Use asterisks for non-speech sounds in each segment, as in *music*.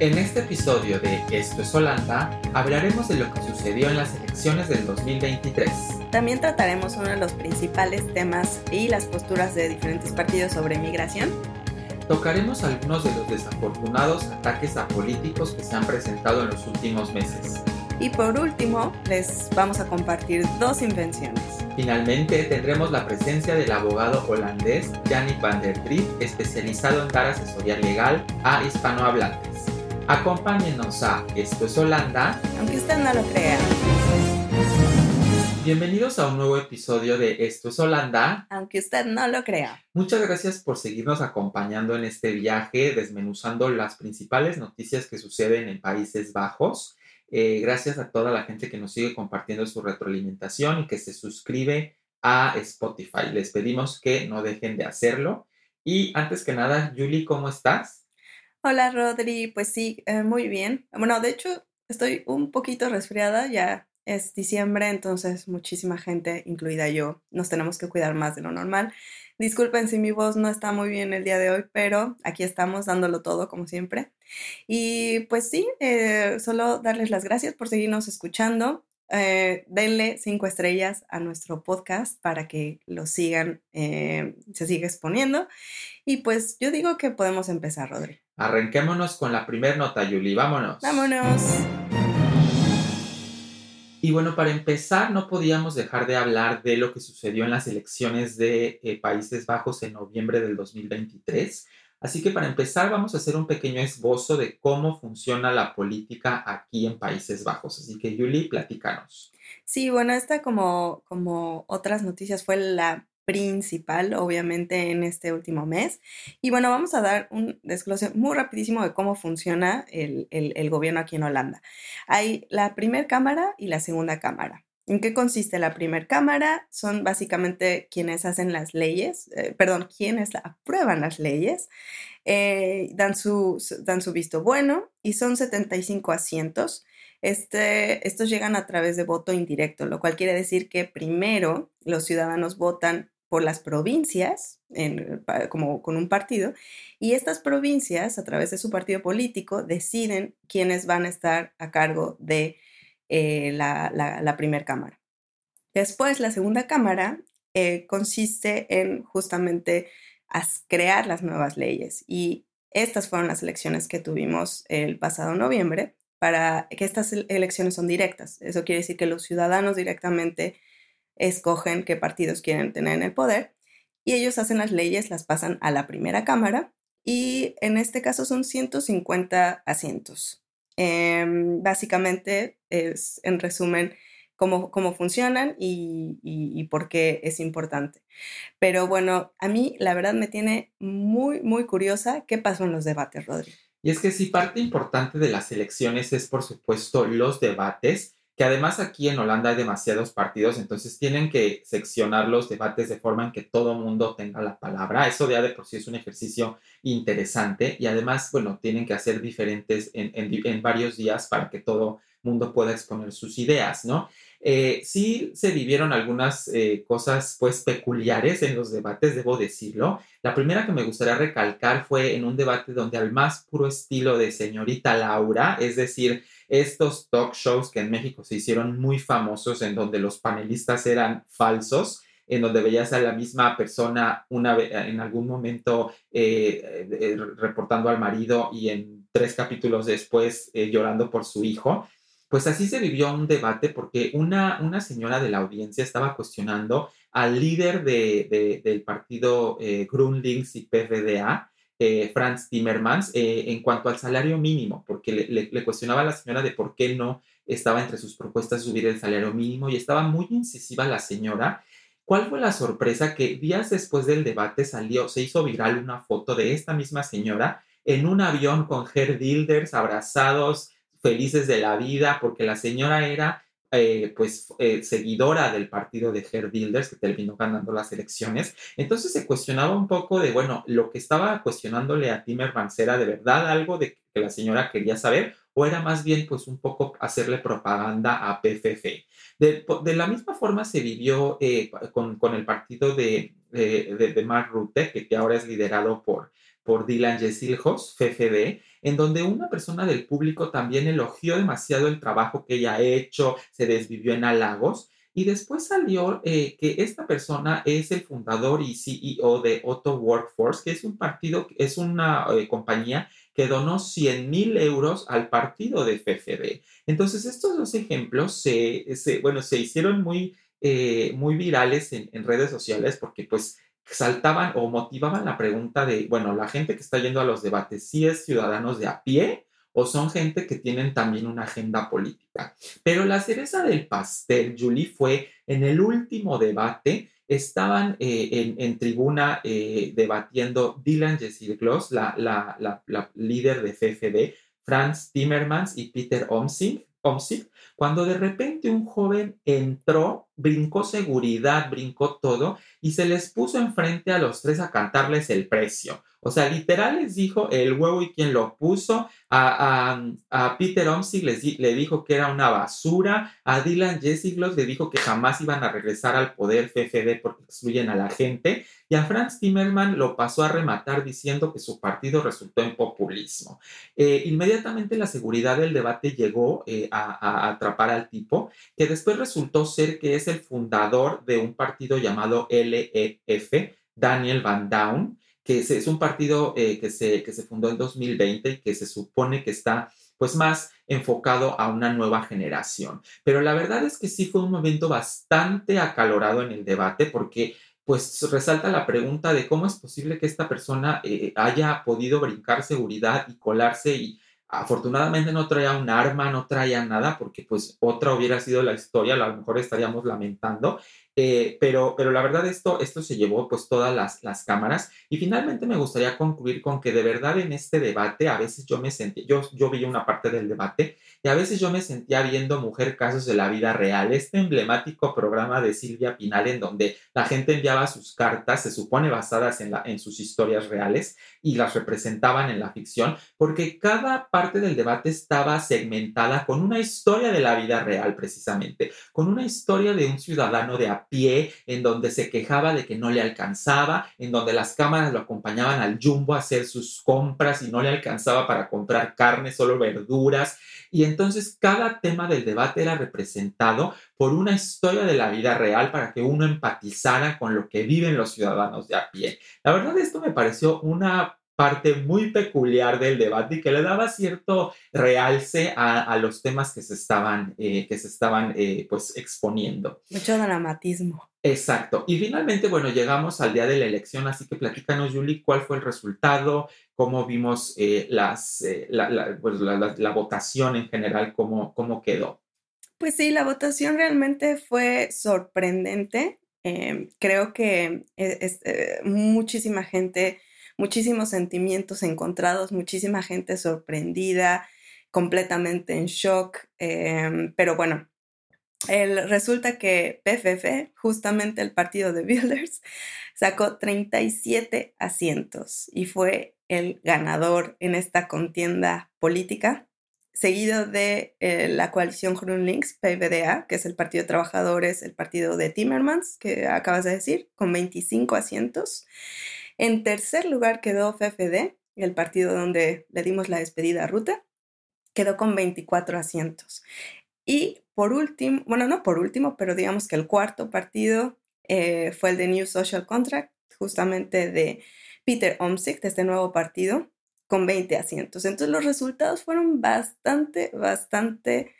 En este episodio de Esto es Holanda, hablaremos de lo que sucedió en las elecciones del 2023. También trataremos uno de los principales temas y las posturas de diferentes partidos sobre migración. Tocaremos algunos de los desafortunados ataques a políticos que se han presentado en los últimos meses. Y por último, les vamos a compartir dos invenciones. Finalmente, tendremos la presencia del abogado holandés Yannick van der Drief, especializado en dar asesoría legal a hispanohablantes. Acompáñenos a Esto es Holanda, aunque usted no lo crea. Bienvenidos a un nuevo episodio de Esto es Holanda, aunque usted no lo crea. Muchas gracias por seguirnos acompañando en este viaje, desmenuzando las principales noticias que suceden en Países Bajos. Eh, gracias a toda la gente que nos sigue compartiendo su retroalimentación y que se suscribe a Spotify. Les pedimos que no dejen de hacerlo. Y antes que nada, Julie, ¿cómo estás? Hola Rodri, pues sí, eh, muy bien. Bueno, de hecho estoy un poquito resfriada, ya es diciembre, entonces muchísima gente, incluida yo, nos tenemos que cuidar más de lo normal. Disculpen si mi voz no está muy bien el día de hoy, pero aquí estamos dándolo todo como siempre. Y pues sí, eh, solo darles las gracias por seguirnos escuchando. Eh, denle cinco estrellas a nuestro podcast para que lo sigan, se siga exponiendo. Y pues yo digo que podemos empezar, Rodri. Arranquémonos con la primera nota, Yuli. Vámonos. Vámonos. Y bueno, para empezar, no podíamos dejar de hablar de lo que sucedió en las elecciones de eh, Países Bajos en noviembre del 2023. Así que para empezar vamos a hacer un pequeño esbozo de cómo funciona la política aquí en Países Bajos. Así que Yuli, platícanos. Sí, bueno, esta como, como otras noticias fue la principal, obviamente, en este último mes. Y bueno, vamos a dar un desglose muy rapidísimo de cómo funciona el, el gobierno aquí en Holanda. Hay la primera cámara y la segunda cámara. ¿En qué consiste la primera cámara? Son básicamente quienes hacen las leyes, eh, perdón, quienes aprueban las leyes, eh, dan, su, dan su visto bueno y son 75 asientos. Este, estos llegan a través de voto indirecto, lo cual quiere decir que primero los ciudadanos votan por las provincias, como con un partido, y estas provincias, a través de su partido político, deciden quiénes van a estar a cargo de eh, la, primera cámara. Después, la segunda cámara eh, consiste en justamente crear las nuevas leyes y estas fueron las elecciones que tuvimos el pasado noviembre para que estas elecciones son directas. Eso quiere decir que los ciudadanos directamente escogen qué partidos quieren tener en el poder y ellos hacen las leyes, las pasan a la primera cámara y en este caso son 150 asientos. Em, básicamente es, en resumen, cómo, cómo funcionan y, y, por qué es importante. Pero bueno, a mí la verdad me tiene muy, muy curiosa qué pasó en los debates, Rodri. Y es que sí, parte importante de las elecciones es, por supuesto, los debates que además aquí en Holanda hay demasiados partidos, entonces tienen que seccionar los debates de forma en que todo mundo tenga la palabra. Eso ya de por sí es un ejercicio interesante y además, bueno, tienen que hacer diferentes en, en, varios días para que todo mundo pueda exponer sus ideas, ¿no? Eh, sí se vivieron algunas eh, cosas pues peculiares en los debates, debo decirlo. La primera que me gustaría recalcar fue en un debate donde al más puro estilo de señorita Laura, es decir, estos talk shows que en México se hicieron muy famosos en donde los panelistas eran falsos, en donde veías a la misma persona una en algún momento eh, eh, reportando al marido y en tres capítulos después eh, llorando por su hijo. Pues así se vivió un debate porque una, una señora de la audiencia estaba cuestionando al líder de, del partido Grunlings y PVDA, eh, Franz Timmermans eh, en cuanto al salario mínimo, porque le, cuestionaba a la señora de por qué no estaba entre sus propuestas subir el salario mínimo y estaba muy incisiva la señora. ¿Cuál fue la sorpresa? Que días después del debate salió, se hizo viral una foto de esta misma señora en un avión con Dilders abrazados, felices de la vida, porque la señora era eh, pues eh, seguidora del partido de Gerd Wilders que terminó ganando las elecciones. Entonces se cuestionaba un poco de, bueno, lo que estaba cuestionándole a Timmermans era de verdad algo de que la señora quería saber o era más bien pues un poco hacerle propaganda a PFF. De, de la misma forma se vivió eh, con, con, el partido de, de, de Mark Rutte, que, que ahora es liderado por, por Dylan Yesilhos, FFD, en donde una persona del público también elogió demasiado el trabajo que ella ha hecho, se desvivió en halagos. Y después salió eh, que esta persona es el fundador y CEO de Otto Workforce, que es un partido, es una eh, compañía que donó 100 mil euros al partido de FFD. Entonces, estos dos ejemplos se, bueno, se hicieron muy, eh, muy virales en redes sociales porque pues saltaban o motivaban la pregunta de, bueno, la gente que está yendo a los debates, ¿sí es ciudadanos de a pie o son gente que tienen también una agenda política? Pero la cereza del pastel, Julie, fue en el último debate, estaban eh, en, tribuna eh, debatiendo Dylan Gloss, la, la, la, líder de FFD, Franz Timmermans y Peter Omsing, cuando de repente un joven entró, brincó seguridad, brincó todo y se les puso enfrente a los tres a cantarles el precio. O sea, literal les dijo el huevo y quien lo puso. A, Peter Omsig le dijo que era una basura. A Dylan Jessiglos le dijo que jamás iban a regresar al poder FFD porque excluyen a la gente. Y a Franz Timmerman lo pasó a rematar diciendo que su partido resultó en populismo. Eh, inmediatamente la seguridad del debate llegó eh, a, atrapar al tipo, que después resultó ser que es el fundador de un partido llamado LEF, Daniel Van Down que es un partido eh, que, se, que se fundó en 2020 y que se supone que está pues más enfocado a una nueva generación. Pero la verdad es que sí fue un momento bastante acalorado en el debate porque pues resalta la pregunta de cómo es posible que esta persona eh, haya podido brincar seguridad y colarse y afortunadamente no traía un arma, no traía nada, porque pues otra hubiera sido la historia, a lo mejor estaríamos lamentando, eh, pero, pero la verdad esto, esto se llevó pues todas las, las cámaras. Y finalmente me gustaría concluir con que de verdad en este debate a veces yo me sentí, yo, yo vi una parte del debate y a veces yo me sentía viendo Mujer Casos de la Vida Real, este emblemático programa de Silvia Pinal en donde la gente enviaba sus cartas, se supone basadas en, la, en sus historias reales y las representaban en la ficción, porque cada parte del debate estaba segmentada con una historia de la vida real precisamente, con una historia de un ciudadano de pie, en donde se quejaba de que no le alcanzaba, en donde las cámaras lo acompañaban al jumbo a hacer sus compras y no le alcanzaba para comprar carne, solo verduras. Y entonces cada tema del debate era representado por una historia de la vida real para que uno empatizara con lo que viven los ciudadanos de a pie. La verdad esto me pareció una parte muy peculiar del debate y que le daba cierto realce a, los temas que se estaban, eh, que se estaban eh, pues exponiendo. Mucho dramatismo. Exacto. Y finalmente, bueno, llegamos al día de la elección, así que platícanos, Julie, cuál fue el resultado, cómo vimos eh, las, pues, la, votación en general, cómo, cómo quedó. Pues sí, la votación realmente fue sorprendente. creo que es, muchísima gente muchísimos sentimientos encontrados, muchísima gente sorprendida, completamente en shock, em, pero bueno. El, resulta que PFF, justamente el partido de *laughs* Builders, sacó 37 asientos y fue el ganador en esta contienda política, seguido de eh, la coalición Links, PVDA, que es el Partido de Trabajadores, el partido de Timmermans, que acabas de decir, con 25 asientos. En tercer lugar quedó FFD, el partido donde le dimos la despedida a Ruta, quedó con 24 asientos. Y por último, bueno, no por último, pero digamos que el cuarto partido eh, fue el de New Social Contract, justamente de Peter Omsick, de este nuevo partido, con 20 asientos. Entonces los resultados fueron bastante, bastante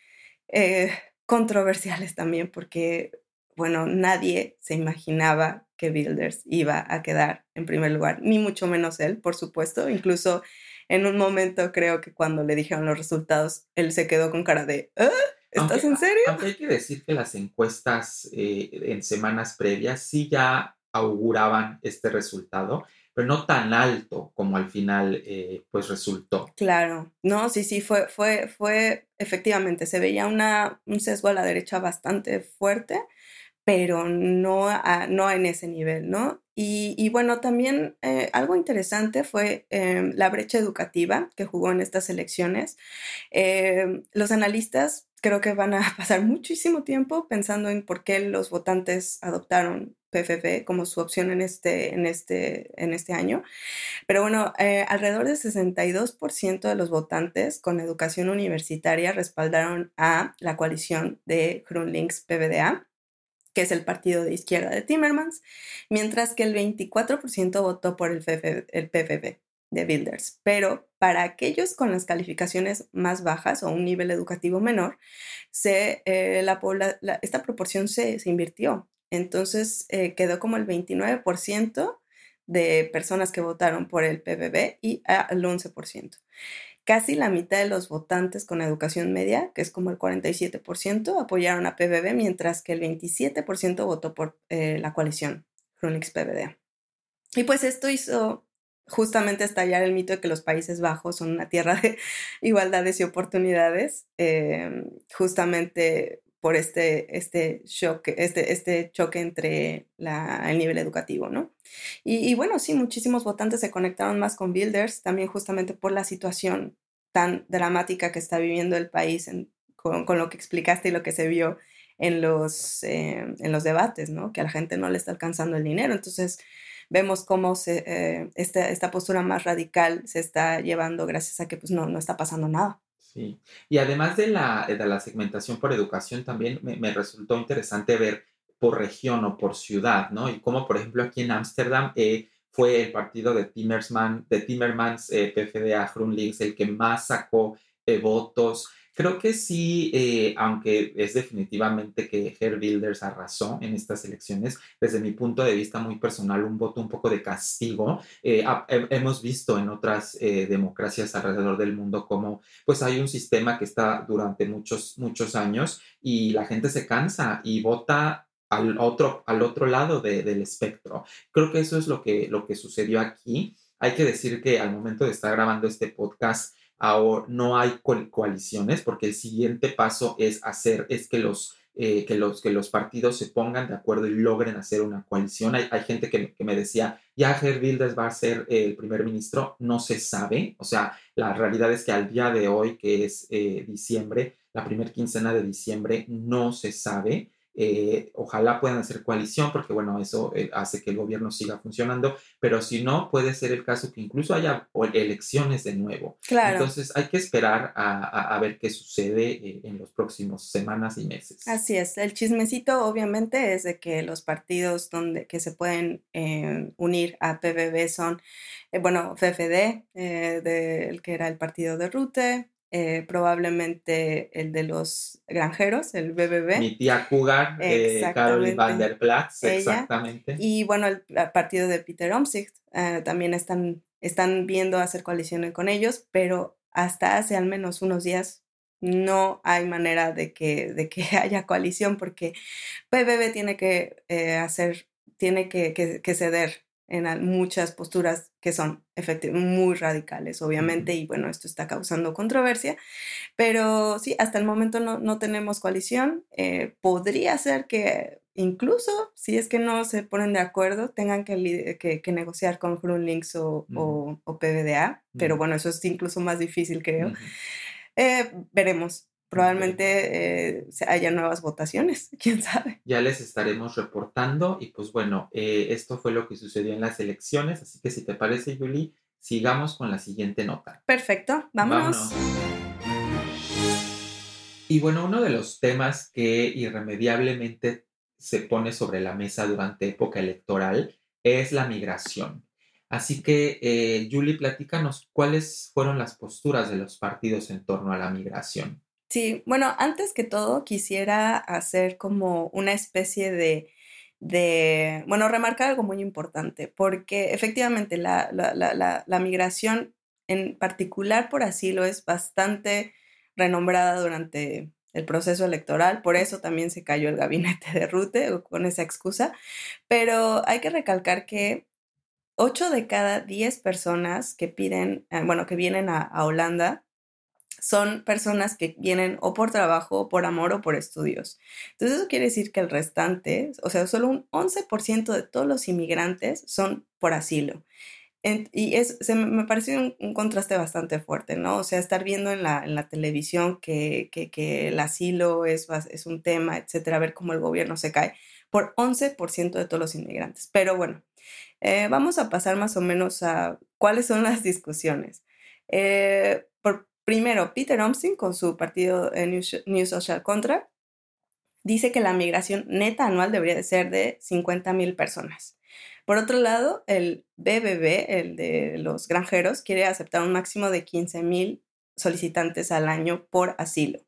eh, controversiales también, porque, bueno, nadie se imaginaba que Builders iba a quedar en primer lugar, ni mucho menos él, por supuesto. Incluso en un momento creo que cuando le dijeron los resultados, él se quedó con cara de, ¿Ah? ¿estás en serio? Aunque hay que decir que las encuestas eh, en semanas previas sí ya auguraban este resultado, pero no tan alto como al final eh, pues resultó. Claro, no, sí, sí, fue, fue, fue, efectivamente, se veía una, un sesgo a la derecha bastante fuerte pero no, no en ese nivel, ¿no? Y, bueno, también eh, algo interesante fue em, la brecha educativa que jugó en estas elecciones. Em, los analistas creo que van a *laughs* pasar muchísimo tiempo pensando en por qué los votantes adoptaron PFF como su opción en este, en este, en este año. Pero bueno, eh, alrededor del 62% de los votantes con educación universitaria respaldaron a la coalición de GroenLinks PVDA que es el partido de izquierda de Timmermans, mientras que el 24% votó por el, el PFB de Builders. Pero para aquellos con las calificaciones más bajas o un nivel educativo menor, se, eh, la, esta proporción se, se invirtió. Entonces eh, quedó como el 29% de personas que votaron por el PBB y al 11%. Casi la mitad de los votantes con educación media, que es como el 47%, apoyaron a PBB, mientras que el 27% votó por eh, la coalición PBD. Y pues esto hizo justamente estallar el mito de que los Países Bajos son una tierra de *laughs* igualdades y oportunidades, em, justamente por este, este, choque, este, este choque entre el nivel educativo, ¿no? Y, bueno, sí, muchísimos votantes se conectaron más con Builders, también justamente por la situación tan dramática que está viviendo el país con, con, lo que explicaste y lo que se vio en los, em, en los debates, ¿no? Que a la gente no le está alcanzando el dinero. Entonces, vemos cómo eh, esta, esta, postura más radical se está llevando gracias a que pues, no, no está pasando nada. Sí, y además de la, de la segmentación por educación, también me, resultó interesante ver por región o por ciudad, ¿no? Y como, por ejemplo, aquí en Ámsterdam eh, fue el partido de, Timmermans, de Timmermans, eh, PFDA, GroenLinks, el que más sacó votos. Creo que sí, eh, aunque es definitivamente que Herr Wilders arrasó en estas elecciones, desde mi punto de vista muy personal, un voto un poco de castigo. Eh, hemos visto en otras eh, democracias alrededor del mundo cómo pues hay un sistema que está durante muchos, muchos años y la gente se cansa y vota al otro, al otro lado del espectro. Creo que eso es lo que, lo que sucedió aquí. Hay que decir que al momento de estar grabando este podcast, ahora no hay coaliciones porque el siguiente paso es hacer, es que los, eh, que los, que los partidos se pongan de acuerdo y logren hacer una coalición. Hay, hay gente que, que, me decía, ya Herr Wilders va a ser el primer ministro, no se sabe, o sea, la realidad es que al día de hoy, que es eh, diciembre, la primera quincena de diciembre, no se sabe. Eh, ojalá puedan hacer coalición porque, bueno, eso eh, hace que el gobierno siga funcionando, pero si no, puede ser el caso que incluso haya elecciones de nuevo. Claro. Entonces hay que esperar a, ver qué sucede eh, en los próximos semanas y meses. Así es. El chismecito, obviamente, es de que los partidos donde que se pueden unir a PBB son, bueno, FFD, del que era el partido de Rute, eh, probablemente el de los granjeros, el BBB. Mi tía Cougar, eh, Caroline van der Platz, exactamente. Y bueno, el, partido de Peter Omtzigt eh, también están, están viendo hacer coaliciones con ellos, pero hasta hace al menos unos días no hay manera de que, de que *laughs* haya coalición porque BBB tiene que hacer, tiene que, que ceder en muchas posturas que son muy radicales, obviamente, y bueno, esto está causando controversia, pero sí, hasta el momento no, no tenemos coalición. Eh, podría ser que incluso si es que no se ponen de acuerdo, tengan que, que, negociar con GroenLinks o, o, o PBDA, pero bueno, eso es incluso más difícil, creo. Eh, veremos probablemente eh, haya nuevas votaciones, *laughs* quién sabe. Ya les estaremos reportando y pues bueno, eh, esto fue lo que sucedió en las elecciones, así que si te parece, Julie, sigamos con la siguiente nota. Perfecto, vámonos. Y bueno, uno de los temas que irremediablemente se pone sobre la mesa durante época electoral es la migración. Así que, eh, Julie, platícanos cuáles fueron las posturas de los partidos en torno a la migración. Sí, bueno, antes que todo quisiera hacer como una especie de, de bueno, remarcar algo muy importante, porque efectivamente la, la, la, la migración en particular por asilo es bastante renombrada durante el proceso electoral, por eso también se cayó el gabinete de Rute con esa excusa, pero hay que recalcar que 8 de cada 10 personas que piden, eh, bueno, que vienen a, a Holanda son personas que vienen o por trabajo, por amor o por estudios. Entonces eso quiere decir que el restante, o sea, solo un 11% de todos los inmigrantes son por asilo. y es, se me parece un, contraste bastante fuerte, ¿no? O sea, estar viendo en la, en la televisión que, que, que, el asilo es, es un tema, etcétera, ver cómo el gobierno se cae, por 11% de todos los inmigrantes. Pero bueno, eh, vamos a pasar más o menos a cuáles son las discusiones. Eh, por, primero, Peter Omstein con su partido New, Social Contract dice que la migración neta anual debería de ser de 50 mil personas. Por otro lado, el BBB, el de los granjeros, quiere aceptar un máximo de 15 mil solicitantes al año por asilo.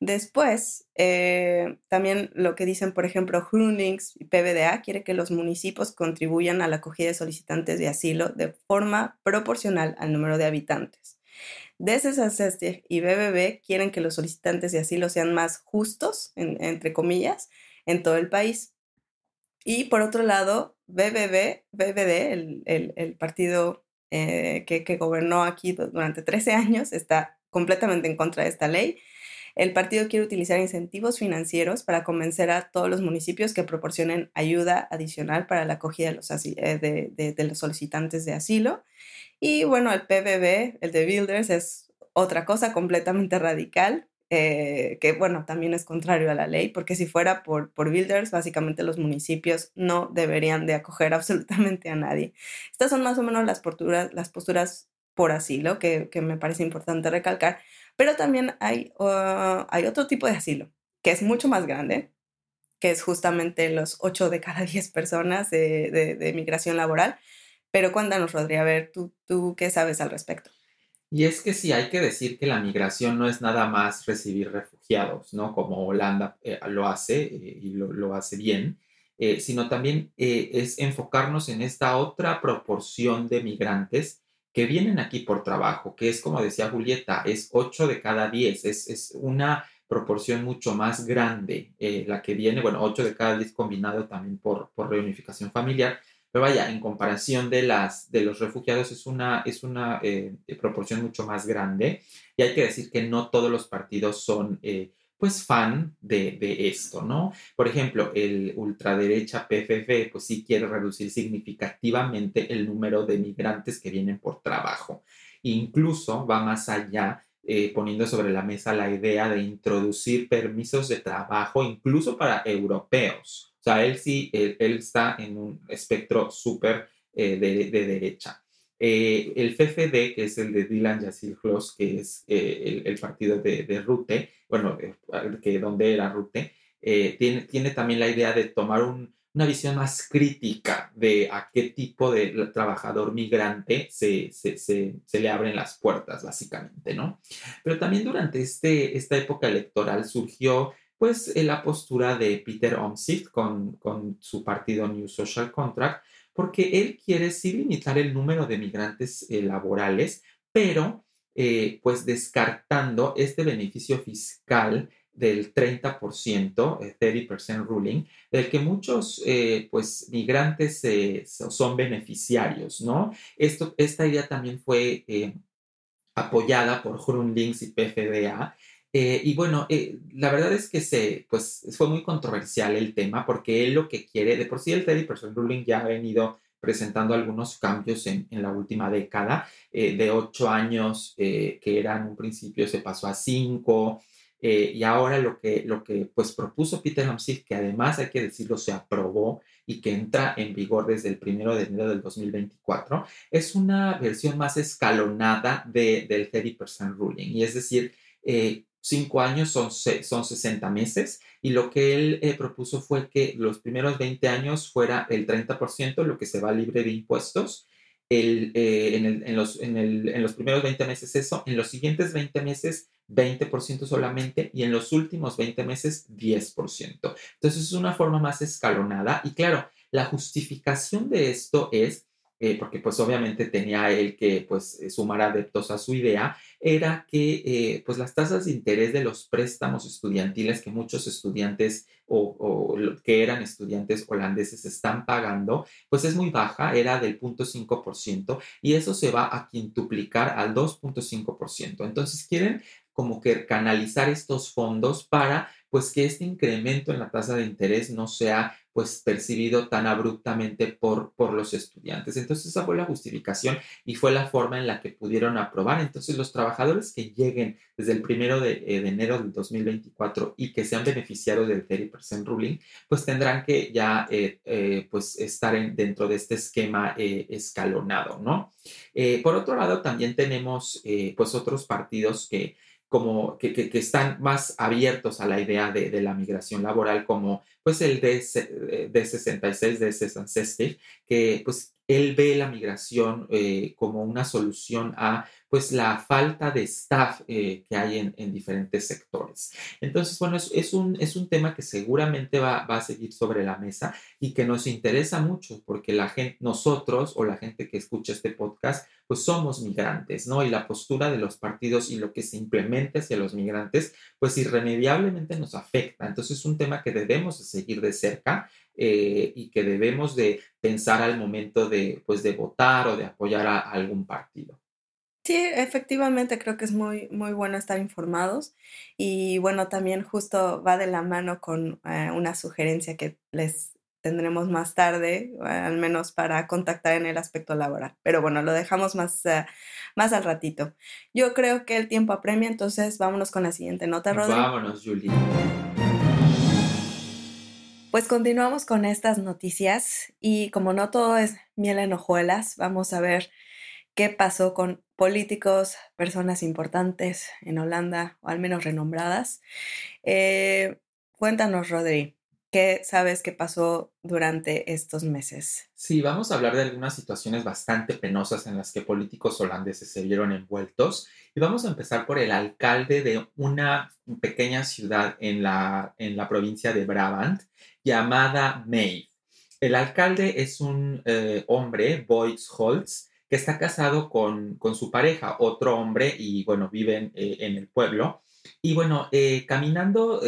Después, eh, también lo que dicen, por ejemplo, Grunings y PBDA quiere que los municipios contribuyan a la acogida de solicitantes de asilo de forma proporcional al número de habitantes. DSSS y BBB quieren que los solicitantes de asilo sean más justos, entre comillas, en todo el país. Y por otro lado, BBB, BBD, el, partido eh, que, que gobernó aquí durante 13 años, está completamente en contra de esta ley el partido quiere utilizar incentivos financieros para convencer a todos los municipios que proporcionen ayuda adicional para la acogida de los, eh, solicitantes de asilo. Y bueno, el PBB, el de Builders, es otra cosa completamente radical, eh, que bueno, también es contrario a la ley, porque si fuera por, por builders, básicamente los municipios no deberían de acoger *laughs* absolutamente a nadie. Estas son más o menos las posturas, por asilo que me parece importante recalcar, pero también hay, ah, hay otro tipo de asilo, que es mucho más grande, que es justamente los 8 de cada *laughs* 10 personas de, migración laboral. Pero cuéntanos, Rodri, a ver, ¿tú, ¿tú qué sabes al respecto? Y es que sí, hay que decir que la migración no es nada más recibir refugiados, ¿no? Como Holanda eh, lo hace eh, y lo, lo, hace bien, eh, sino también es enfocarnos en esta otra proporción de migrantes que vienen aquí por trabajo, que es como decía Julieta, es 8 de cada 10, es, es una proporción mucho más grande eh, la que viene, bueno, 8 de cada 10 combinado también por, por reunificación familiar, pero vaya, en comparación de, las, de los refugiados es una, es una eh, proporción mucho más grande y hay que decir que no todos los partidos son... Eh, pues fan de, esto, ¿no? Por ejemplo, el ultraderecha PFF, pues sí quiere reducir significativamente el número de migrantes que vienen por trabajo. Incluso va más allá, eh, poniendo sobre la mesa la idea de introducir permisos de trabajo incluso para europeos. O sea, él sí, él, está en un espectro súper eh, de, derecha. Eh, el FFD, que es el de Dylan Yassil Kloss, que es el, partido de, de Rute, bueno, eh, que donde era Rute, eh, tiene, tiene, también la idea de tomar una visión más crítica de a qué tipo de trabajador migrante se, se, se, le abren las puertas, básicamente, ¿no? Pero también durante este, esta época electoral surgió pues la postura de Peter Omtzigt con, con su partido New Social Contract, porque él quiere sí limitar el número de migrantes eh, laborales, pero eh, pues descartando este beneficio fiscal del 30%, 30% eh, ruling, del que muchos pues migrantes son beneficiarios, ¿no? Esto, esta idea también fue apoyada por Grunlinks y PFDA. Y bueno, la verdad es que se, pues, fue muy controversial el tema porque él lo que quiere, de por sí el 30% ruling ya ha venido presentando algunos cambios en, la última década, eh, de ocho años eh, que eran un principio se pasó a cinco, eh, y ahora lo que, lo que pues propuso Peter Hamsik, que además hay que decirlo, se aprobó y que entra en vigor desde el primero de enero del 2024, es una versión más escalonada de, del 30% ruling, y es decir, cinco años son, son 60 meses y lo que él eh, propuso fue que los primeros 20 años fuera el 30%, lo que se va libre de impuestos. El, eh, en, los, en, los, primeros 20 meses eso, en los siguientes 20 meses 20% solamente y en los últimos 20 meses 10%. Entonces es una forma más escalonada y claro, la justificación de esto es eh, porque pues obviamente tenía él que pues eh, sumar adeptos a su idea, era que eh, pues las tasas de interés de los préstamos estudiantiles que muchos estudiantes o, que eran estudiantes holandeses están pagando, pues es muy baja, era del 0.5% y eso se va a quintuplicar al 2.5%. Entonces quieren como que canalizar estos fondos para pues que este incremento en la tasa de interés no sea pues percibido tan abruptamente por, por los estudiantes. Entonces esa fue la justificación y fue la forma en la que pudieron aprobar. Entonces los trabajadores que lleguen desde el primero de, eh, enero del 2024 y que sean beneficiarios del 30% ruling, pues tendrán que ya eh, eh, pues estar en, dentro de este esquema escalonado, ¿no? por otro lado, también tenemos pues otros partidos que como que, que, están más abiertos a la idea de, de, la migración laboral, como pues el de, de 66 de César que pues él ve la migración eh, como una solución a pues la falta de staff eh, que hay en, en, diferentes sectores. Entonces, bueno, es, es, un, es un tema que seguramente va, va, a seguir sobre la mesa y que nos interesa mucho porque la gente, nosotros o la gente que escucha este podcast, pues somos migrantes, ¿no? Y la postura de los partidos y lo que se implemente hacia los migrantes, pues irremediablemente nos afecta. Entonces, es un tema que debemos seguir de cerca eh, y que debemos de pensar al momento de, pues, de votar o de apoyar a, algún partido. Sí, efectivamente creo que es muy, muy bueno estar informados y bueno, también justo va de la mano con eh, una sugerencia que les tendremos más tarde, al menos para contactar en el aspecto laboral. Pero bueno, lo dejamos más, uh, más al ratito. Yo creo que el tiempo apremia, entonces vámonos con la siguiente nota, Rodrigo. Vámonos, Julie. Pues continuamos con estas noticias y como no todo es miel en hojuelas, vamos a ver qué pasó con políticos, personas importantes en Holanda, o al menos renombradas. Eh, cuéntanos, Rodri, ¿qué sabes que pasó durante estos meses? Sí, vamos a hablar de algunas situaciones bastante penosas en las que políticos holandeses se vieron envueltos y vamos a empezar por el alcalde de una pequeña ciudad en la, en la provincia de Brabant llamada May. El alcalde es un eh, hombre, Boyce Holtz, que está casado con, con, su pareja, otro hombre, y bueno, viven eh, en el pueblo. Y bueno, eh, caminando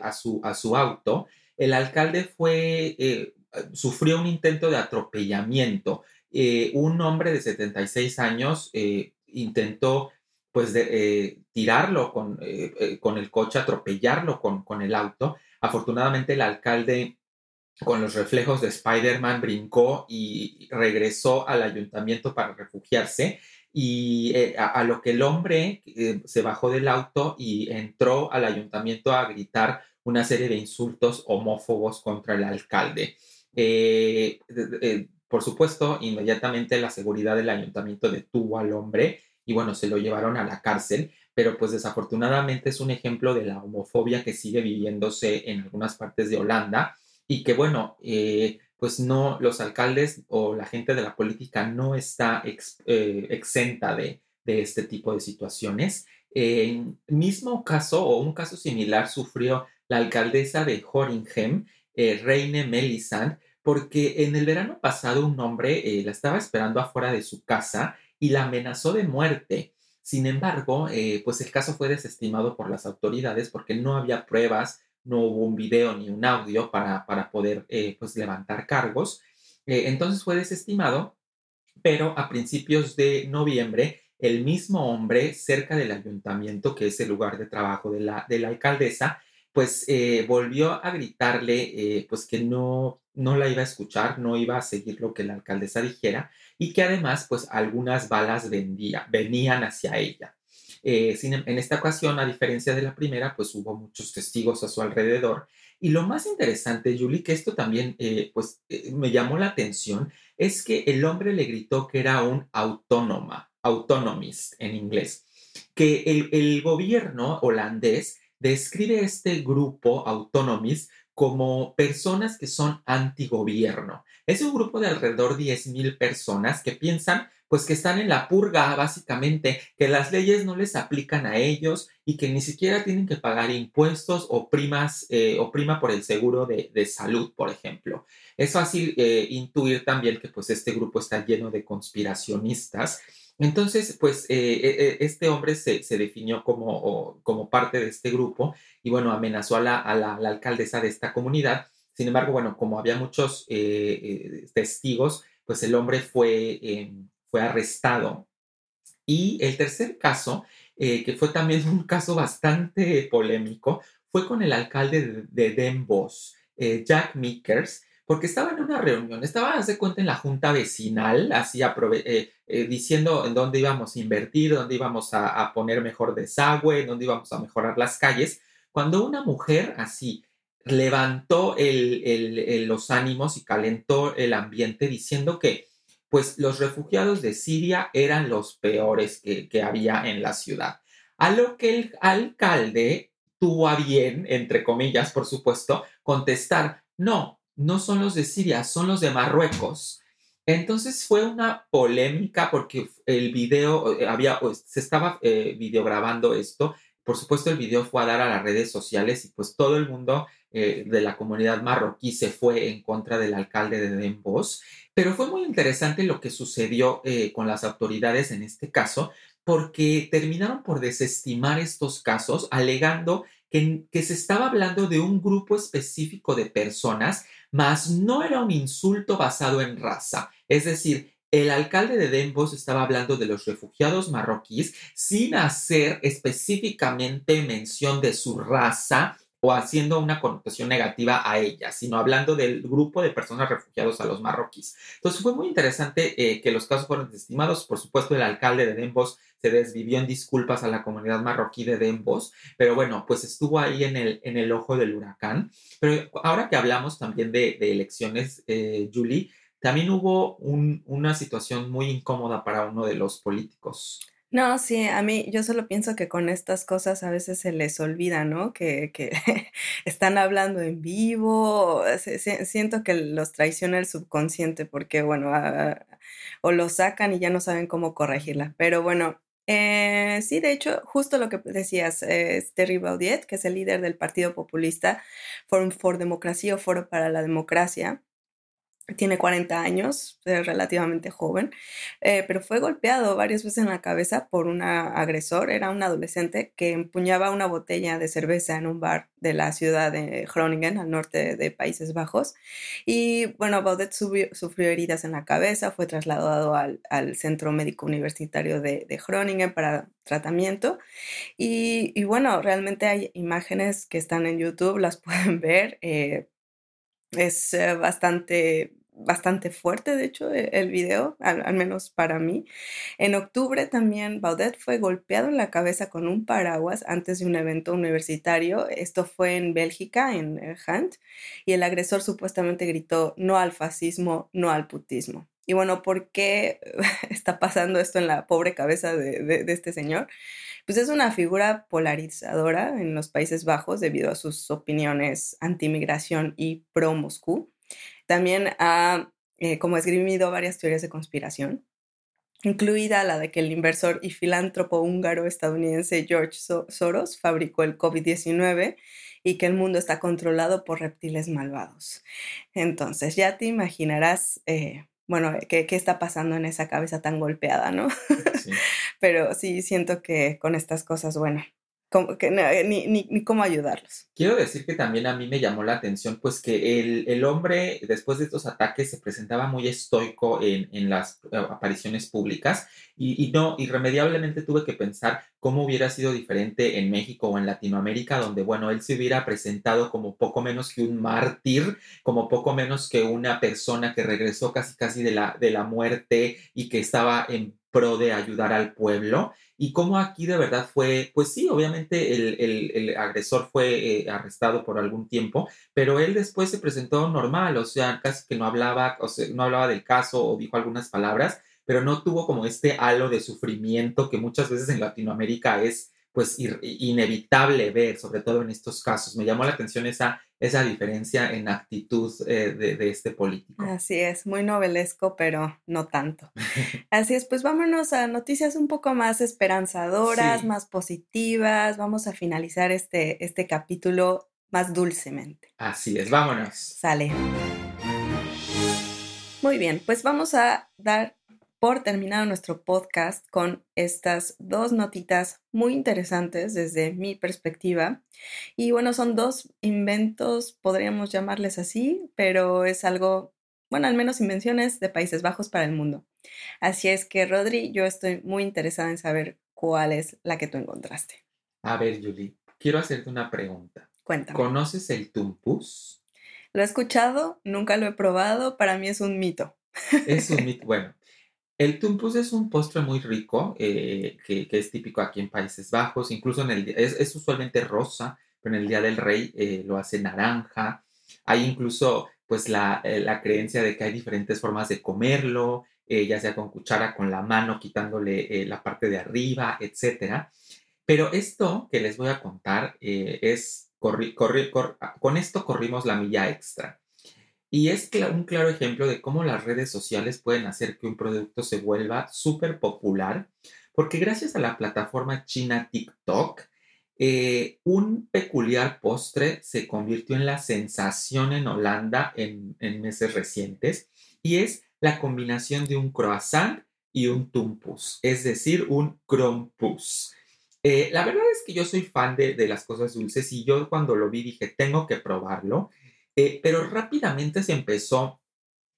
a, su, a su auto, el alcalde fue, sufrió un intento de atropellamiento. un hombre de 76 años intentó pues de, tirarlo con, con, el coche, atropellarlo con, con el auto, Afortunadamente el alcalde con los reflejos de Spider-Man brincó y regresó al ayuntamiento para refugiarse y eh, a, lo que el hombre eh, se bajó del auto y entró al ayuntamiento a gritar una serie de insultos homófobos contra el alcalde. Eh, por supuesto, inmediatamente la seguridad del ayuntamiento detuvo al hombre y bueno, se lo llevaron a la cárcel, pero pues desafortunadamente es un ejemplo de la homofobia que sigue viviéndose en algunas partes de Holanda y que bueno, eh, pues no, los alcaldes o la gente de la política no está eh, exenta de, este tipo de situaciones. En mismo caso o un caso similar sufrió la alcaldesa de Horingham, eh, Reine Melisand, porque en el verano pasado un hombre la estaba esperando afuera de su casa y la amenazó de muerte. Sin embargo, eh, pues el caso fue desestimado por las autoridades porque no había pruebas, no hubo un video ni un audio para, para poder eh, pues levantar cargos. Eh, entonces fue desestimado, pero a principios de noviembre, el mismo hombre cerca del ayuntamiento, que es el lugar de trabajo de la, de la alcaldesa, pues volvió a gritarle pues que no, no la iba a escuchar, no iba a seguir lo que la alcaldesa dijera y que además pues algunas balas vendía, venían hacia ella. Eh, en esta ocasión, a diferencia de la primera, pues hubo muchos testigos a su alrededor. Y lo más interesante, Julie, que esto también eh, pues eh, me llamó la atención, es que el hombre le gritó que era un autónoma, autonomist en inglés, que el, el gobierno holandés describe este grupo autonomist como personas que son antigobierno. Es un grupo de alrededor de 10.000 personas que piensan pues que están en la purga básicamente, que las leyes no les aplican a ellos y que ni siquiera tienen que pagar impuestos o primas eh, o prima por el seguro de, salud, por ejemplo. Es fácil eh, intuir también que pues este grupo está lleno de conspiracionistas entonces, pues eh, este hombre se, definió como, como, parte de este grupo y bueno, amenazó a la, alcaldesa de esta comunidad. Sin embargo, bueno, como había muchos eh, eh, testigos, pues el hombre fue, fue arrestado. Y el tercer caso, que fue también *laughs* un caso bastante polémico, fue con el alcalde de, Den Bosch, eh, Jack Mickers, porque estaba en una reunión, estaba, hace cuenta, en la junta vecinal, así eh, eh, diciendo en dónde íbamos a invertir, dónde íbamos a, poner mejor desagüe, dónde íbamos a mejorar las calles, cuando una mujer así levantó los ánimos y calentó el ambiente diciendo que pues los refugiados de Siria eran los peores que, había en la ciudad. A lo que el alcalde tuvo a bien, entre comillas, por supuesto, contestar, no, no son los de Siria, son los de Marruecos. Entonces fue una polémica porque el video, eh, había, se estaba eh, videograbando esto. Por supuesto, el video fue a dar a las redes sociales y pues todo el mundo eh, de la comunidad marroquí se fue en contra del alcalde de Den Pero fue muy interesante lo que sucedió con las autoridades en este caso, porque terminaron por desestimar estos casos, alegando que, que, se estaba hablando de un grupo específico de personas, mas no era un insulto basado en raza. Es decir, el alcalde de Denbos estaba hablando de los refugiados marroquíes sin hacer específicamente mención de su raza o haciendo una connotación negativa a ella, sino hablando del grupo de personas refugiados a los marroquíes. Entonces fue muy interesante eh, que los casos fueron desestimados. Por supuesto, el alcalde de Denbos se desvivió en disculpas a la comunidad marroquí de Denbos, pero bueno, pues estuvo ahí en el, ojo del huracán. Pero ahora que hablamos también de, elecciones, eh, Julie, también hubo una situación muy incómoda para uno de los políticos. No, sí, a mí yo solo pienso que con estas cosas a veces se les olvida, ¿no? Que, *laughs* están hablando en vivo, siento que los traiciona el subconsciente porque, bueno, o lo sacan y ya no saben cómo corregirla. Pero bueno, eh, sí, de hecho, justo lo que decías, es Terry Baudiet, que es el líder del Partido Populista, Forum for Democracia o Foro para la Democracia, tiene 40 años, es relativamente joven, eh, pero fue golpeado varias veces en la cabeza por un agresor. Era un adolescente que empuñaba una botella de cerveza en un bar de la ciudad de Groningen, al norte de Países Bajos. Y bueno, Baudet sufrió heridas en la cabeza, fue trasladado al, Centro Médico Universitario de, Groningen para tratamiento. Y, bueno, realmente hay imágenes que están en YouTube, las *laughs* pueden ver. Eh, es eh, bastante bastante fuerte, de hecho, e, el video, al, menos para mí. En octubre también Baudet fue golpeado en la cabeza con un paraguas antes de un evento universitario. Esto fue en Bélgica, en Hunt, y el agresor supuestamente gritó no al fascismo, no al putismo. Y bueno, ¿por qué *laughs* está pasando esto en la pobre cabeza de, este señor? Pues es una figura polarizadora en los Países Bajos debido a sus opiniones anti-migración y pro-Moscú. También ha eh, como esgrimido varias teorías de conspiración, incluida la de que el inversor y filántropo húngaro estadounidense George Soros fabricó el COVID-19 y que el mundo está controlado por reptiles malvados. Entonces, ya te imaginarás, eh, bueno, qué, qué, está pasando en esa cabeza tan golpeada, ¿no? *laughs* Pero sí siento que con estas cosas, bueno, que, eh, ni, cómo ayudarlos. Quiero decir que también a mí me llamó la atención, pues que el, el hombre, después de estos ataques, se presentaba muy estoico en, en las eh, apariciones públicas y, y, no, irremediablemente tuve que pensar cómo hubiera sido diferente en México o en Latinoamérica, donde, bueno, él se hubiera presentado como poco menos que un mártir, como poco menos que una persona que regresó casi casi de la, de la muerte y que estaba en pro de ayudar al pueblo y cómo aquí de verdad fue, pues sí, obviamente el, agresor fue eh, arrestado por algún tiempo, pero él después se presentó normal, o sea, casi que no hablaba, no hablaba del caso o dijo algunas palabras, pero no tuvo como este halo de sufrimiento que muchas veces en Latinoamérica es pues inevitable ver, sobre todo en estos casos. Me llamó la atención esa, esa diferencia en actitud eh, de, este político. Así es, muy novelesco, pero no tanto. *laughs* Así es, pues vámonos a noticias un poco más esperanzadoras, más positivas. Vamos a finalizar este, este capítulo más dulcemente. Así es, vámonos. Sale. Muy bien, pues vamos a dar por terminado nuestro podcast con estas dos notitas muy interesantes desde mi perspectiva. Y bueno, son dos inventos, podríamos llamarles así, pero es algo, bueno, al menos invenciones de Países Bajos para el mundo. Así es que, Rodri, yo estoy muy interesada en saber cuál es la que tú encontraste. A ver, Julie, quiero hacerte una pregunta. Cuéntame. ¿Conoces el tumpus? Lo he escuchado, nunca lo he probado, para mí es un mito. Es un *laughs* mito, bueno. El tumpus es un postre muy rico eh, que, es típico aquí en Países Bajos, incluso en el es, es usualmente rosa, pero en el Día del Rey eh, lo hace naranja. Hay incluso pues la, eh, la, creencia de que hay diferentes formas de comerlo, ya sea con cuchara, con la mano, quitándole la parte de arriba, etc. Pero esto que les voy a contar es, con esto corrimos la milla extra. Y es un claro ejemplo de cómo las redes sociales pueden hacer que un producto se vuelva súper popular, porque gracias a la plataforma china TikTok, eh, un peculiar postre se convirtió en la sensación en Holanda en, meses recientes y es la combinación de un croissant y un tumpus, es decir, un crompus. Eh, la verdad es que yo soy fan de, de, las cosas dulces y yo cuando lo vi dije, tengo que probarlo. Eh, pero rápidamente se empezó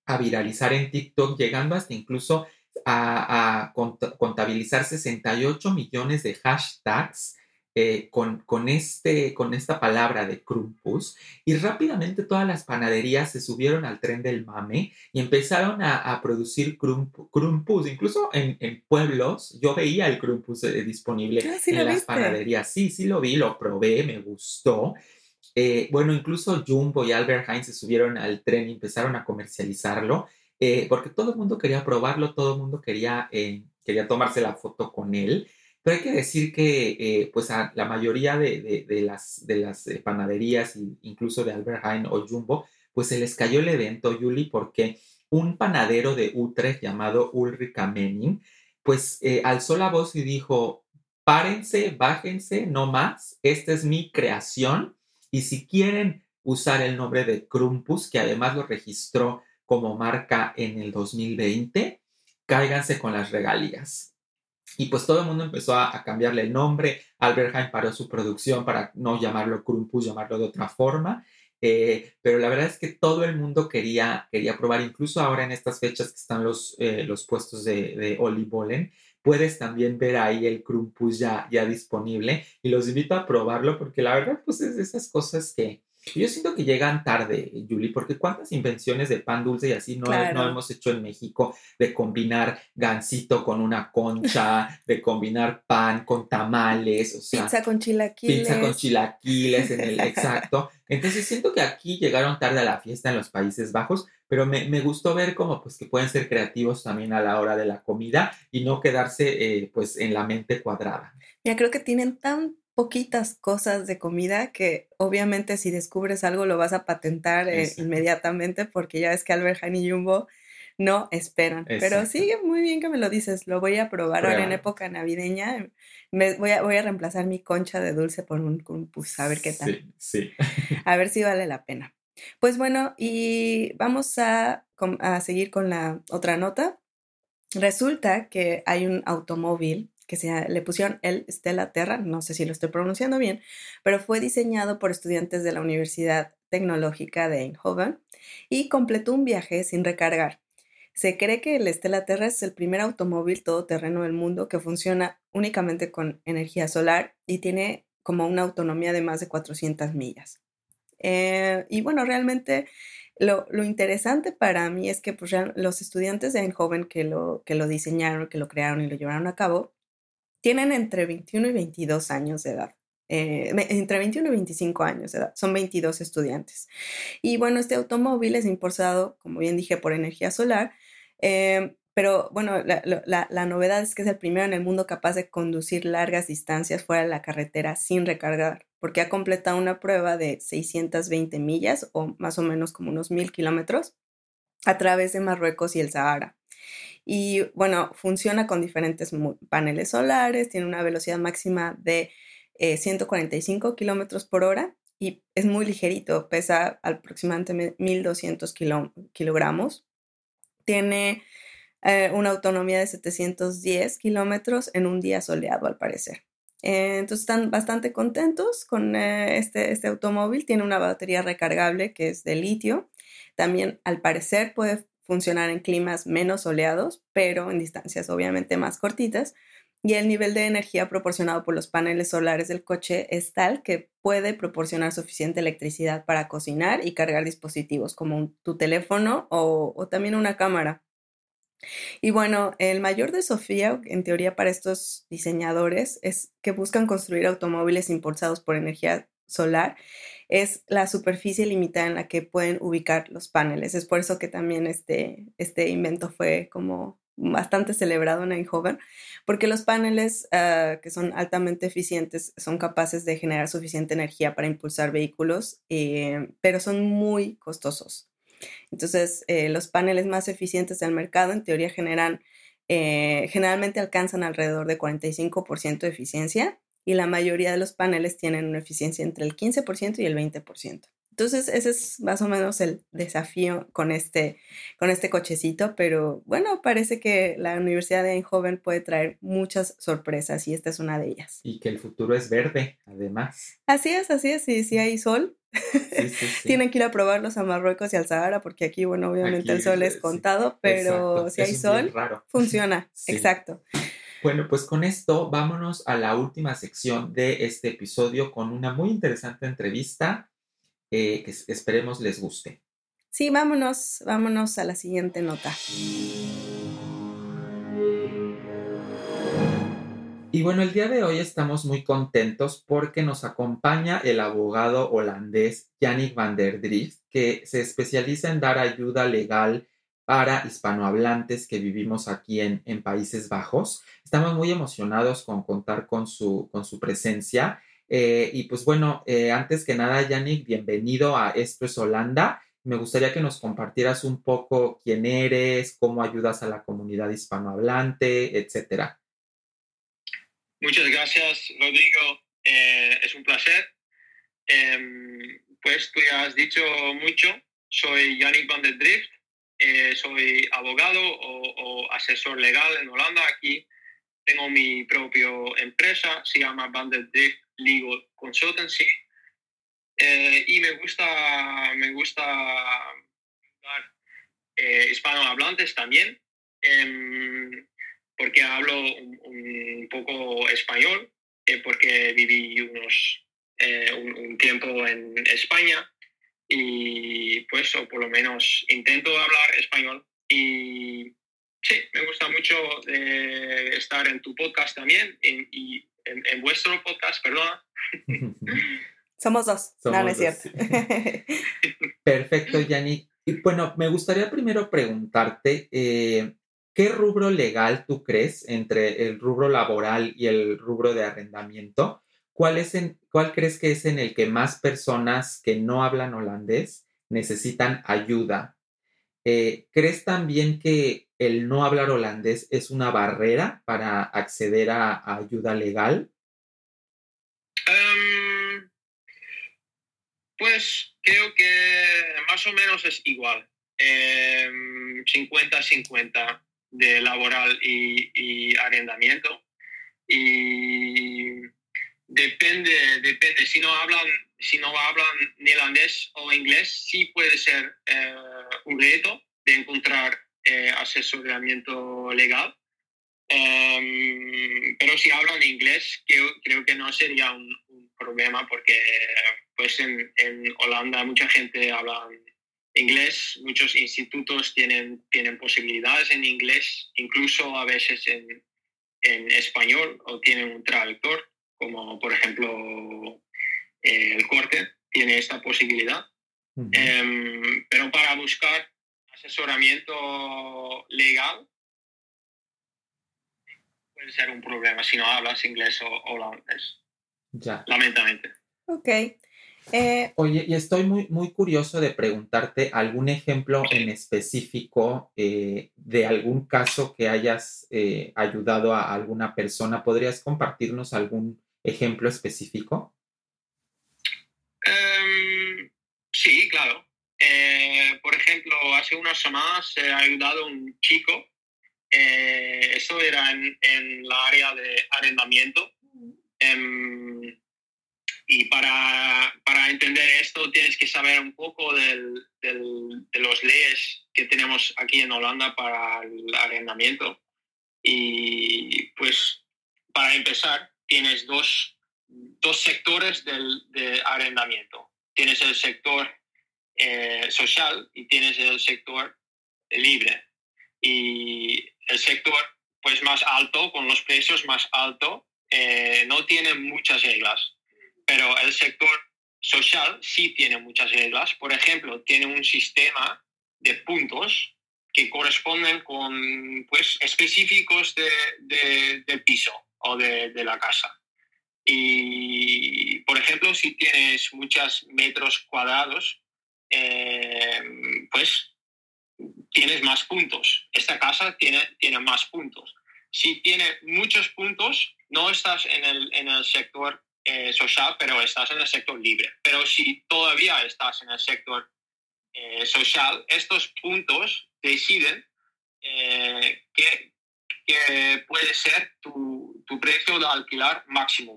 a viralizar en TikTok, llegando hasta incluso a, contabilizar 68 millones de hashtags eh, con, con, este, con esta palabra de Crumpus y rápidamente todas las panaderías se subieron al tren del mame y empezaron a, producir Crumpus. Incluso en, pueblos yo veía el Crumpus eh, disponible ah, en las panaderías. Sí, sí lo vi, lo probé, me gustó. Eh, bueno, incluso Jumbo y Albert Heinz se subieron al tren y empezaron a comercializarlo, eh, porque todo el mundo quería probarlo, todo el mundo quería, eh, quería tomarse la foto con él. Pero hay que decir que pues a la mayoría de, de, las, de las panaderías, incluso de Albert Heijn o Jumbo, pues se les cayó el evento, Yuli, porque un panadero de Utrecht llamado Ulrich Menning, pues alzó la voz y dijo, párense, bájense, no más, esta es mi creación y si quieren usar el nombre de Crumpus, que además lo registró como marca en el 2020, cáiganse con las regalías. Y pues todo el mundo empezó a, cambiarle el nombre. Albert paró su producción para no llamarlo Crumpus, llamarlo de otra forma. Eh, pero la verdad es que todo el mundo quería, quería probar, incluso ahora en estas fechas que están los, eh, los puestos de, de Olivolen, puedes también ver ahí el Crumpus ya, ya disponible y los invito a probarlo porque la verdad pues es de esas cosas que yo siento que llegan tarde, Julie, porque cuántas invenciones de pan dulce y así no, no hemos hecho en México de combinar gansito con una concha, *laughs* de combinar pan con tamales, o sea, pizza con chilaquiles. Pizza con chilaquiles en el *laughs* exacto. Entonces siento que aquí llegaron tarde a la fiesta en los Países Bajos, pero me, me, gustó ver como pues que pueden ser creativos también a la hora de la comida y no quedarse eh, pues en la mente cuadrada. Ya creo que tienen tan poquitas cosas de comida que obviamente si descubres algo lo vas a patentar eh, inmediatamente porque ya ves que Albert Heijn y Jumbo no esperan. Pero sí, muy bien que me lo dices, lo voy a probar ahora en época navideña. Me, voy, a, voy a reemplazar mi concha de dulce por un, pues a ver qué tal. Sí, sí. *laughs* a ver si vale la pena. Pues bueno, y vamos a, a seguir con la otra nota. Resulta que hay un automóvil que se, le pusieron el Stella Terra, no sé si lo estoy pronunciando bien, pero fue diseñado por estudiantes de la Universidad Tecnológica de Eindhoven y completó un viaje sin recargar. Se cree que el Stella Terra es el primer automóvil todoterreno del mundo que funciona únicamente con energía solar y tiene como una autonomía de más de 400 millas. Eh, y bueno, realmente lo, interesante para mí es que pues, los estudiantes de Eindhoven que lo, que lo diseñaron, que lo crearon y lo llevaron a cabo, tienen entre 21 y 22 años de edad. Eh, entre 21 y 25 años de edad, son 22 estudiantes. Y bueno, este automóvil es impulsado, como bien dije, por energía solar, eh, pero bueno, la, novedad es que es el primero en el mundo capaz de conducir largas distancias fuera de la carretera sin recargar, porque ha completado una prueba de 620 millas o más o menos como unos mil kilómetros a través de Marruecos y el Sahara. Y bueno, funciona con diferentes paneles solares, tiene una velocidad máxima de 145 eh, kilómetros por hora y es muy ligerito, pesa aproximadamente 1200 kilogramos. Tiene eh, una autonomía de 710 kilómetros en un día soleado, al parecer. Eh, entonces están bastante contentos con este, este automóvil. Tiene una batería recargable que es de litio. También, al parecer, puede funcionar en climas menos soleados, pero en distancias obviamente más cortitas. y el nivel de energía proporcionado por los paneles solares del coche es tal que puede proporcionar suficiente electricidad para cocinar y cargar dispositivos como tu teléfono o, también una cámara. Y bueno, el mayor desafío, en teoría, para estos diseñadores es que buscan construir automóviles impulsados por energía solar, es la superficie limitada en la que pueden ubicar los paneles. Es por eso que también este, este invento fue como bastante celebrado en Eindhoven, porque los paneles ah, que son altamente eficientes son capaces de generar suficiente energía para impulsar vehículos, eh, pero son muy costosos. Entonces, eh, los paneles más eficientes del mercado en teoría generan, eh, generalmente alcanzan alrededor de 45% de eficiencia y la mayoría de los paneles tienen una eficiencia entre el 15% y el 20%. Entonces, ese es más o menos el desafío con este, con este cochecito, pero bueno, parece que la Universidad de Eindhoven puede traer muchas sorpresas y esta es una de ellas. Y que el futuro es verde, además. Así es, así es, y si hay sol, *laughs* tienen que ir a probarlos a Marruecos y al Sahara, porque aquí, bueno, obviamente el sol es contado, pero si hay sol, funciona, *laughs* exacto. Bueno, pues con esto vámonos a la última sección de este episodio con una muy interesante entrevista eh, que esperemos les guste. Sí, vámonos, vámonos a la siguiente nota. Y bueno, el día de hoy estamos muy contentos porque nos acompaña el abogado holandés Yannick van der Drift, que se especializa en dar ayuda legal para hispanohablantes que vivimos aquí en, en Países Bajos. Estamos muy emocionados con contar con su, con su presencia eh, y pues bueno, eh, antes que nada, Yannick, bienvenido a Esto es Holanda. Me gustaría que nos compartieras un poco quién eres, cómo ayudas a la comunidad hispanohablante, etcétera. Muchas gracias, Rodrigo. Eh, es un placer. Em, pues tú ya has dicho mucho. Soy Yannick van der Drift. Soy abogado o, asesor legal en Holanda. Aquí tengo mi propia empresa, se llama Van der Drift Legal Consultancy. Eh, y me gusta, me gusta eh, hispanohablantes también, em, porque hablo un, poco español, eh, porque viví unos, eh, un, tiempo en España y pues, o por lo menos intento hablar español. Y sí, me gusta mucho estar en tu podcast también y en, vuestro podcast, perdona. *laughs* Somos dos, *laughs* no, es cierto. *laughs* Perfecto, Yanni. Y bueno, me gustaría primero preguntarte, eh, ¿qué rubro legal tú crees entre el rubro laboral y el rubro de arrendamiento? ¿Cuál, es en, ¿Cuál crees que es en el que más personas que no hablan holandés necesitan ayuda? Eh, ¿Crees también que el no hablar holandés es una barrera para acceder a, ayuda legal? Em, pues creo que más o menos es igual. 50-50 em, de laboral y, arrendamiento. Y depende, depende. Si no hablan, si no hablan neerlandés o inglés, sí puede ser eh, un reto de encontrar eh, asesoramiento legal. Em, pero si hablan inglés, creo, creo que no sería un, problema porque pues en, en, Holanda mucha gente habla inglés, muchos institutos tienen, tienen posibilidades en inglés, incluso a veces en, en español o tienen un traductor, como por ejemplo eh, el corte tiene esta posibilidad. Em, pero para buscar asesoramiento legal puede ser un problema si no hablas inglés o, holandés. Ya. Lamentablemente. Ok. Eh, Oye, y estoy muy, muy curioso de preguntarte algún ejemplo en específico eh, de algún caso que hayas eh, ayudado a alguna persona. ¿Podrías compartirnos algún ejemplo específico? Em, sí, claro. Eh, por ejemplo, hace unas semanas se ha ayudado a un chico, eh, eso era en, en, la área de arrendamiento. Em, y para, para, entender esto tienes que saber un poco del, de las leyes que tenemos aquí en Holanda para el arrendamiento. Y pues para empezar, tienes dos, dos sectores del, de arrendamiento. Tienes el sector eh, social y tienes el sector libre. Y el sector pues más alto, con los precios más altos, eh, no tiene muchas reglas, pero el sector social sí tiene muchas reglas. Por ejemplo, tiene un sistema de puntos que corresponden con pues, específicos de, del piso de, la casa. Y, por ejemplo, si tienes muchos metros cuadrados, eh, pues tienes más puntos. Esta casa tiene, tiene más puntos. Si tiene muchos puntos, no estás en el, en el sector eh, social, pero estás en el sector libre. Pero si todavía estás en el sector eh, social, estos puntos deciden eh, qué, puede ser tu, tu, precio de alquilar máximo.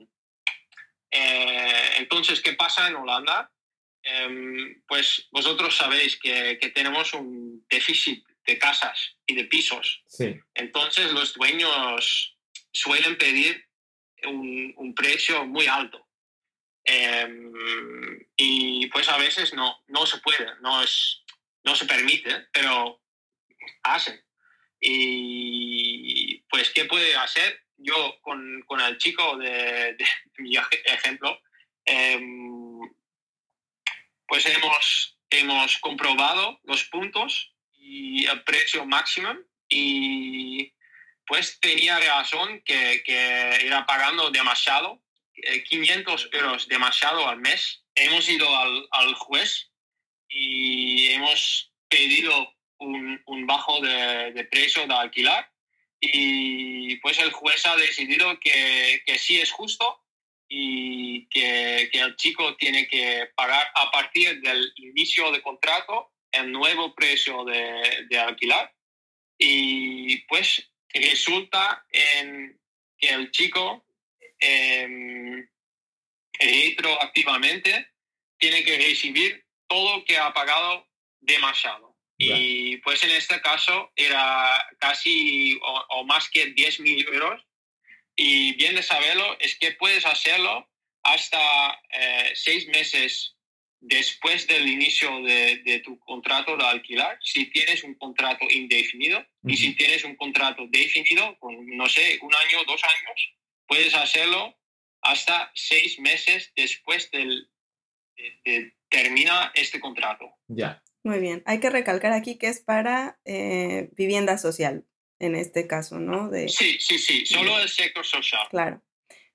entonces, ¿qué pasa en Holanda? Em, pues vosotros sabéis que, tenemos un déficit de casas y de pisos. Entonces los dueños suelen pedir un, precio muy alto. Em, y pues a veces no, no se puede, no, es, no se permite, pero hacen. Y pues, ¿qué puede hacer? Yo con, con el chico de, mi ejemplo, em, pues hemos, hemos comprobado los puntos y el precio máximo y pues tenía razón que, que era pagando demasiado, 500 eh, euros demasiado al mes. Hemos ido al, al juez y hemos pedido un, un bajo de, de, precio de alquilar y pues el juez ha decidido que, que sí es justo y que, que, el chico tiene que pagar a partir del inicio de contrato el nuevo precio de, de alquilar. Y pues resulta en que el chico eh, retroactivamente tiene que recibir todo lo que ha pagado demasiado. Y pues en este caso era casi o, o más que 10 mil euros y bien de saberlo es que puedes hacerlo hasta eh, seis meses después del inicio de, tu contrato de alquilar, si tienes un contrato indefinido y si tienes un contrato definido, con, no sé, un año, dos años, puedes hacerlo hasta seis meses después del, de, termina este contrato. Ya. Muy bien. Hay que recalcar aquí que es para eh, vivienda social, en este caso, ¿no? De, sí, sí, sí, solo el sector social. Claro.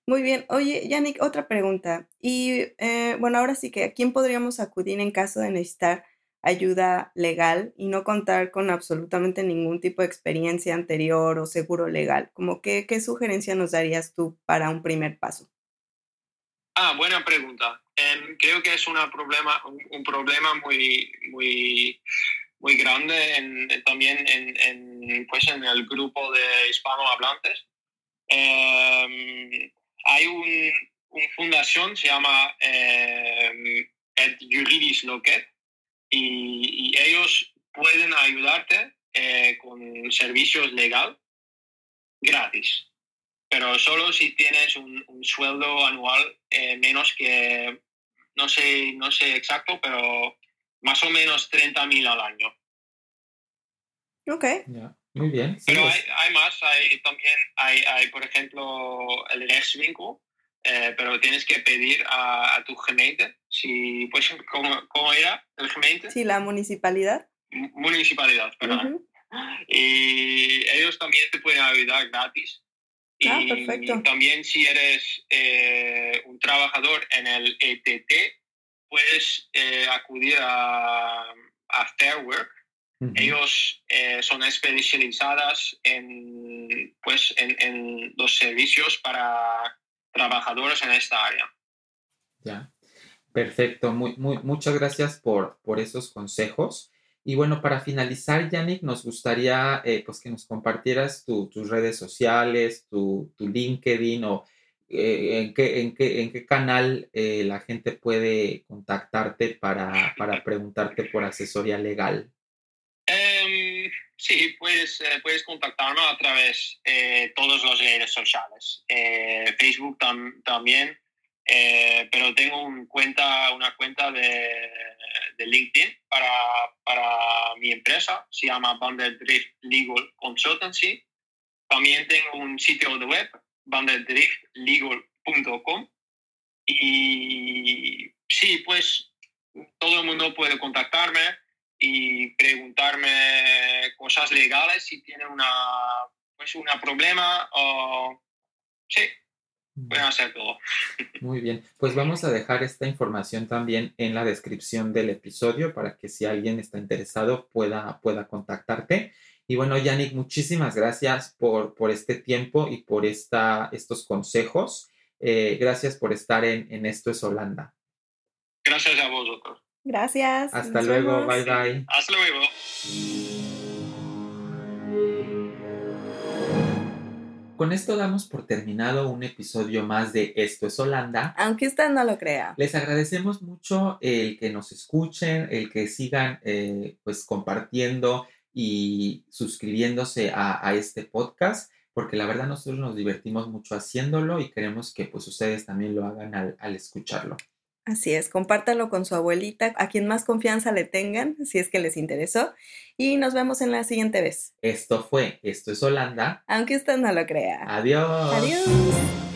Muy bien. Oye, Yannick, otra pregunta. Y eh, bueno, ahora sí que, ¿a quién podríamos acudir en caso de necesitar ayuda legal y no contar con absolutamente ningún tipo de experiencia anterior o seguro legal? Como qué, qué sugerencia nos darías tú para un primer paso? Ah, buena pregunta. Em, creo que es una problema, un, problema muy, muy muy grande en, también en, pues en el grupo de hispanohablantes. Eh, hay una un fundación, se llama Ed Juridis Loquet, y, y, ellos pueden ayudarte eh, con servicios legal gratis, pero solo si tienes un, un sueldo anual eh, menos que, no sé, no sé exacto, pero más o menos 30.000 al año. Ok. Muy bien. Pero hay, hay, más, hay también, hay, hay por ejemplo el rechtswinkel, eh, pero tienes que pedir a, a, tu gemeente, si, pues, ¿cómo, ¿cómo, era el gemeente? Sí, la municipalidad. M municipalidad, perdón. Y ellos también te pueden ayudar gratis. Ah, y perfecto. también si eres eh, un trabajador en el ETT, puedes eh, acudir a, a Fair Work. Ellos eh, son especializadas en, pues, en, en, los servicios para trabajadores en esta área. Ya, perfecto. Muy, muy, muchas gracias por, por esos consejos. Y bueno, para finalizar, Yannick, nos gustaría eh, pues que nos compartieras tu, tus redes sociales, tu, LinkedIn o eh, en, qué, en, qué, en, qué, canal eh, la gente puede contactarte para, para, preguntarte por asesoría legal. Um, Sí, puedes, eh, puedes contactarme a través de todas las redes sociales. Facebook también, pero tengo un cuenta, una cuenta de, de LinkedIn para, para, mi empresa, se llama Drift Legal Consultancy. También tengo un sitio de web, bundledriftlegal.com. Y sí, pues todo el mundo puede contactarme y preguntarme cosas legales si tiene una, pues una problema o sí, pueden hacer todo. Muy bien, pues vamos a dejar esta información también en la descripción del episodio para que si alguien está interesado pueda, pueda contactarte. Y bueno, Yannick, muchísimas gracias por, por este tiempo y por esta, estos consejos. Eh, gracias por estar en, en Esto es Holanda. Gracias a vosotros. Gracias. Hasta luego, bye bye. Hasta luego. Con esto damos por terminado un episodio más de Esto es Holanda. Aunque usted no lo crea. Les agradecemos mucho el que nos escuchen, el que sigan eh, pues compartiendo y suscribiéndose a, este podcast, porque la verdad nosotros nos divertimos mucho haciéndolo y queremos que pues ustedes también lo hagan al escucharlo. Así es, compártanlo con su abuelita, a quien más confianza le tengan, si es que les interesó. Y nos vemos en la siguiente vez. Esto fue, esto es Holanda. Aunque usted no lo crea. Adiós. Adiós.